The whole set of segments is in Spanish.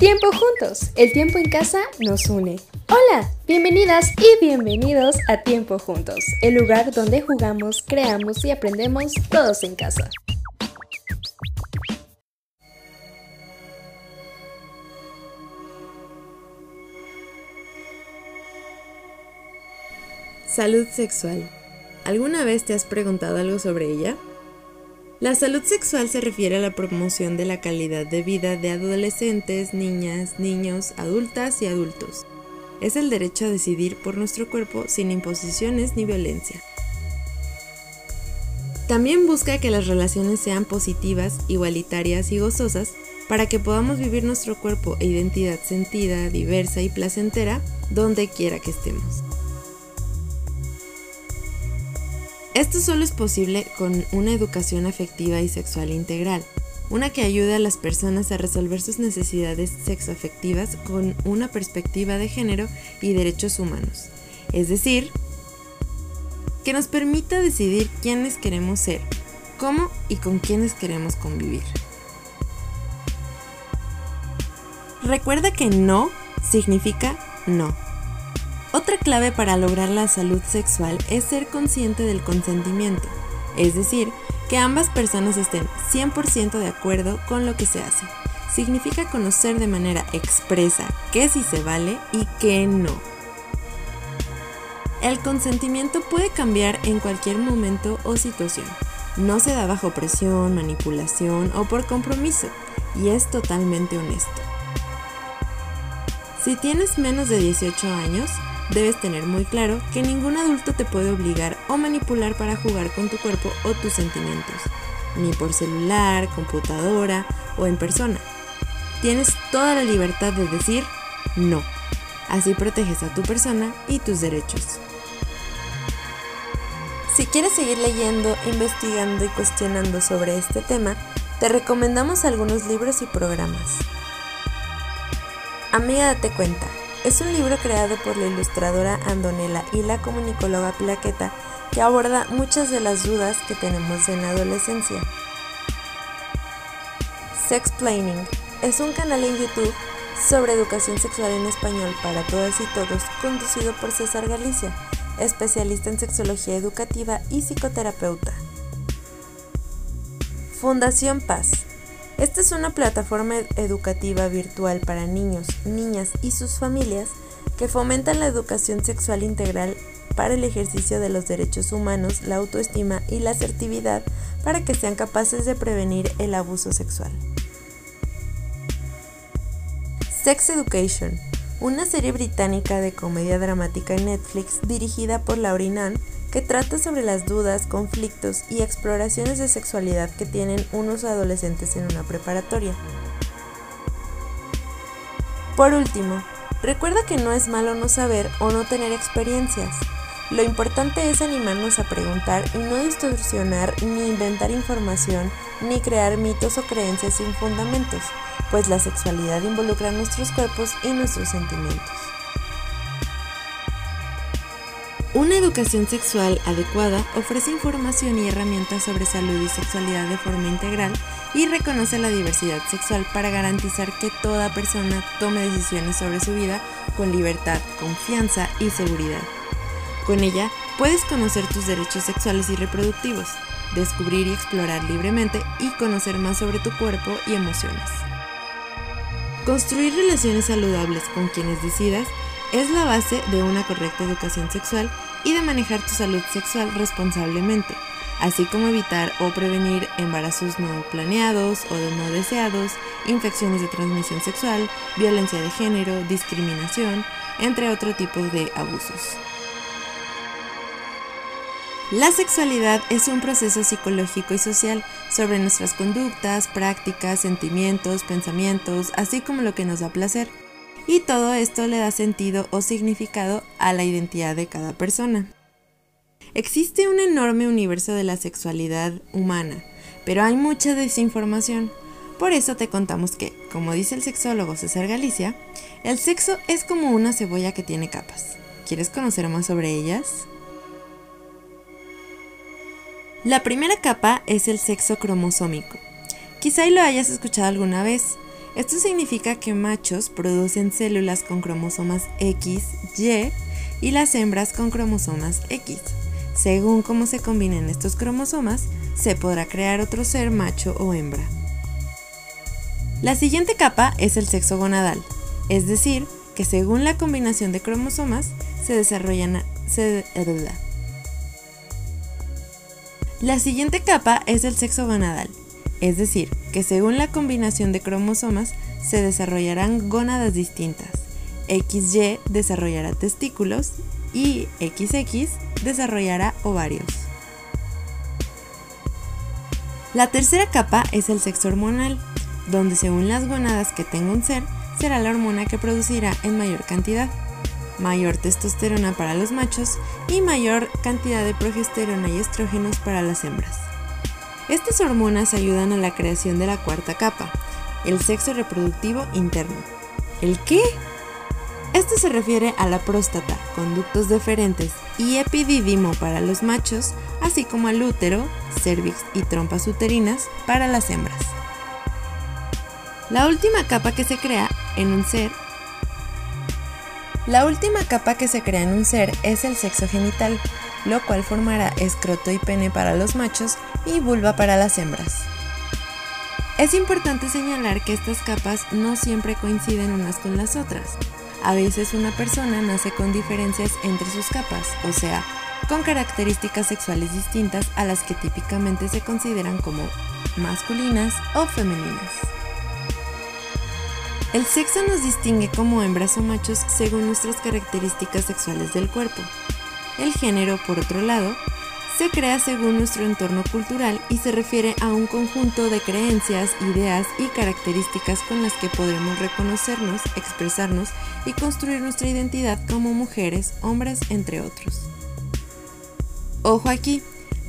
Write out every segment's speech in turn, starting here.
Tiempo juntos, el tiempo en casa nos une. Hola, bienvenidas y bienvenidos a Tiempo Juntos, el lugar donde jugamos, creamos y aprendemos todos en casa. Salud sexual. ¿Alguna vez te has preguntado algo sobre ella? La salud sexual se refiere a la promoción de la calidad de vida de adolescentes, niñas, niños, adultas y adultos. Es el derecho a decidir por nuestro cuerpo sin imposiciones ni violencia. También busca que las relaciones sean positivas, igualitarias y gozosas para que podamos vivir nuestro cuerpo e identidad sentida, diversa y placentera donde quiera que estemos. Esto solo es posible con una educación afectiva y sexual integral, una que ayude a las personas a resolver sus necesidades sexoafectivas con una perspectiva de género y derechos humanos. Es decir, que nos permita decidir quiénes queremos ser, cómo y con quiénes queremos convivir. Recuerda que no significa no. Otra clave para lograr la salud sexual es ser consciente del consentimiento, es decir, que ambas personas estén 100% de acuerdo con lo que se hace. Significa conocer de manera expresa qué sí se vale y qué no. El consentimiento puede cambiar en cualquier momento o situación. No se da bajo presión, manipulación o por compromiso y es totalmente honesto. Si tienes menos de 18 años, debes tener muy claro que ningún adulto te puede obligar o manipular para jugar con tu cuerpo o tus sentimientos, ni por celular, computadora o en persona. Tienes toda la libertad de decir no. Así proteges a tu persona y tus derechos. Si quieres seguir leyendo, investigando y cuestionando sobre este tema, te recomendamos algunos libros y programas. Amiga, date cuenta, es un libro creado por la ilustradora Andonela y la comunicóloga Plaqueta que aborda muchas de las dudas que tenemos en la adolescencia. Sexplaining es un canal en YouTube sobre educación sexual en español para todas y todos conducido por César Galicia, especialista en sexología educativa y psicoterapeuta. Fundación Paz esta es una plataforma educativa virtual para niños, niñas y sus familias que fomenta la educación sexual integral para el ejercicio de los derechos humanos, la autoestima y la asertividad para que sean capaces de prevenir el abuso sexual. Sex Education, una serie británica de comedia dramática en Netflix dirigida por Laurie Nunn que trata sobre las dudas, conflictos y exploraciones de sexualidad que tienen unos adolescentes en una preparatoria. Por último, recuerda que no es malo no saber o no tener experiencias. Lo importante es animarnos a preguntar y no distorsionar ni inventar información ni crear mitos o creencias sin fundamentos, pues la sexualidad involucra nuestros cuerpos y nuestros sentimientos. Una educación sexual adecuada ofrece información y herramientas sobre salud y sexualidad de forma integral y reconoce la diversidad sexual para garantizar que toda persona tome decisiones sobre su vida con libertad, confianza y seguridad. Con ella puedes conocer tus derechos sexuales y reproductivos, descubrir y explorar libremente y conocer más sobre tu cuerpo y emociones. Construir relaciones saludables con quienes decidas es la base de una correcta educación sexual y de manejar tu salud sexual responsablemente, así como evitar o prevenir embarazos no planeados o no deseados, infecciones de transmisión sexual, violencia de género, discriminación, entre otro tipo de abusos. La sexualidad es un proceso psicológico y social sobre nuestras conductas, prácticas, sentimientos, pensamientos, así como lo que nos da placer y todo esto le da sentido o significado a la identidad de cada persona. Existe un enorme universo de la sexualidad humana, pero hay mucha desinformación. Por eso te contamos que, como dice el sexólogo César Galicia, el sexo es como una cebolla que tiene capas. ¿Quieres conocer más sobre ellas? La primera capa es el sexo cromosómico. Quizá lo hayas escuchado alguna vez, Esto significa que machos producen células con cromosomas X, Y y las hembras con cromosomas X. Según cómo se combinen estos cromosomas, se podrá crear otro ser macho o hembra. La siguiente capa es el sexo gonadal, es decir, que según la combinación de cromosomas se desarrollan... la siguiente capa es el sexo gonadal, es decir, que según la combinación de cromosomas se desarrollarán gónadas distintas. XY desarrollará testículos y XX desarrollará ovarios. La tercera capa es el sexo hormonal, donde según las gonadas que tenga un ser, será la hormona que producirá en mayor cantidad. Mayor testosterona para los machos y mayor cantidad de progesterona y estrógenos para las hembras. Estas hormonas ayudan a la creación de la cuarta capa, el sexo reproductivo interno. ¿El qué? Esto se refiere a la próstata, conductos deferentes y epididimo para los machos, así como al útero, cervix y trompas uterinas para las hembras. La última capa que se crea en un ser La última capa que se crea en un ser es el sexo genital, lo cual formará escroto y pene para los machos y vulva para las hembras. Es importante señalar que estas capas no siempre coinciden unas con las otras. A veces una persona nace con diferencias entre sus capas, o sea, con características sexuales distintas a las que típicamente se consideran como masculinas o femeninas. El sexo nos distingue como hembras o machos según nuestras características sexuales del cuerpo. El género, por otro lado, se crea según nuestro entorno cultural y se refiere a un conjunto de creencias, ideas y características con las que podremos reconocernos, expresarnos y construir nuestra identidad como mujeres, hombres, entre otros. Ojo aquí,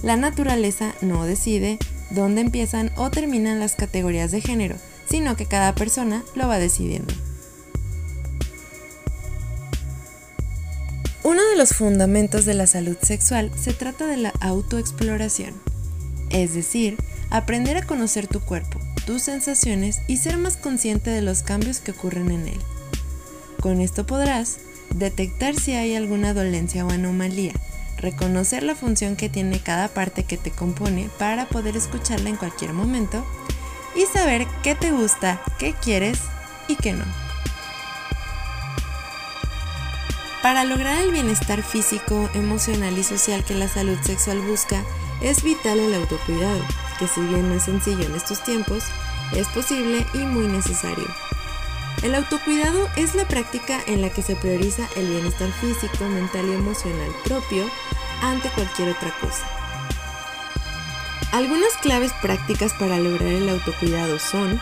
la naturaleza no decide dónde empiezan o terminan las categorías de género, sino que cada persona lo va decidiendo. Uno de los fundamentos de la salud sexual se trata de la autoexploración, es decir, aprender a conocer tu cuerpo, tus sensaciones y ser más consciente de los cambios que ocurren en él. Con esto podrás detectar si hay alguna dolencia o anomalía, reconocer la función que tiene cada parte que te compone para poder escucharla en cualquier momento y saber qué te gusta, qué quieres y qué no. Para lograr el bienestar físico, emocional y social que la salud sexual busca, es vital el autocuidado, que si bien no es sencillo en estos tiempos, es posible y muy necesario. El autocuidado es la práctica en la que se prioriza el bienestar físico, mental y emocional propio ante cualquier otra cosa. Algunas claves prácticas para lograr el autocuidado son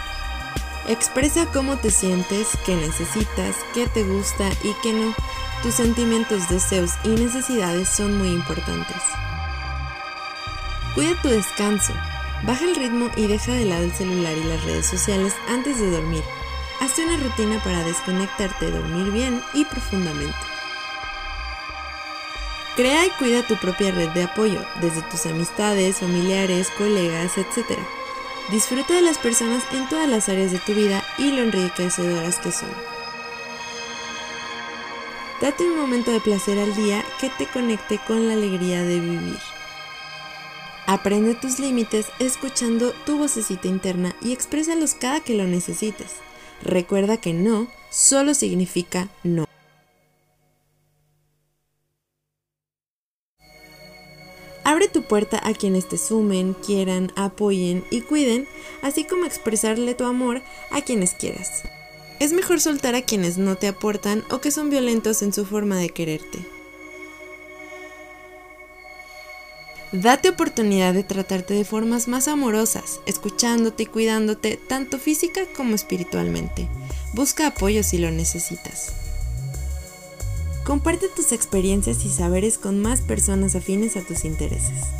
Expresa cómo te sientes, qué necesitas, qué te gusta y qué no. Tus sentimientos, deseos y necesidades son muy importantes. Cuida tu descanso. Baja el ritmo y deja de lado el celular y las redes sociales antes de dormir. Hazte una rutina para desconectarte, dormir bien y profundamente. Crea y cuida tu propia red de apoyo, desde tus amistades, familiares, colegas, etc. Disfruta de las personas en todas las áreas de tu vida y lo enriquecedoras que son. Date un momento de placer al día que te conecte con la alegría de vivir. Aprende tus límites escuchando tu vocecita interna y exprésalos cada que lo necesites. Recuerda que no solo significa no. Abre tu puerta a quienes te sumen, quieran, apoyen y cuiden, así como expresarle tu amor a quienes quieras. Es mejor soltar a quienes no te aportan o que son violentos en su forma de quererte. Date oportunidad de tratarte de formas más amorosas, escuchándote y cuidándote tanto física como espiritualmente. Busca apoyo si lo necesitas. Comparte tus experiencias y saberes con más personas afines a tus intereses.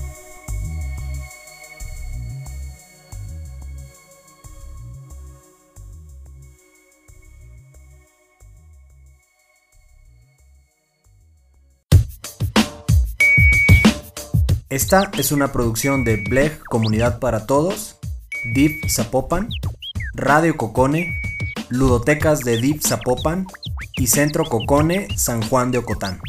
Esta es una producción de Bleg Comunidad para Todos, Deep Zapopan, Radio Cocone Ludotecas de DIP Zapopan y Centro Cocone San Juan de Ocotán.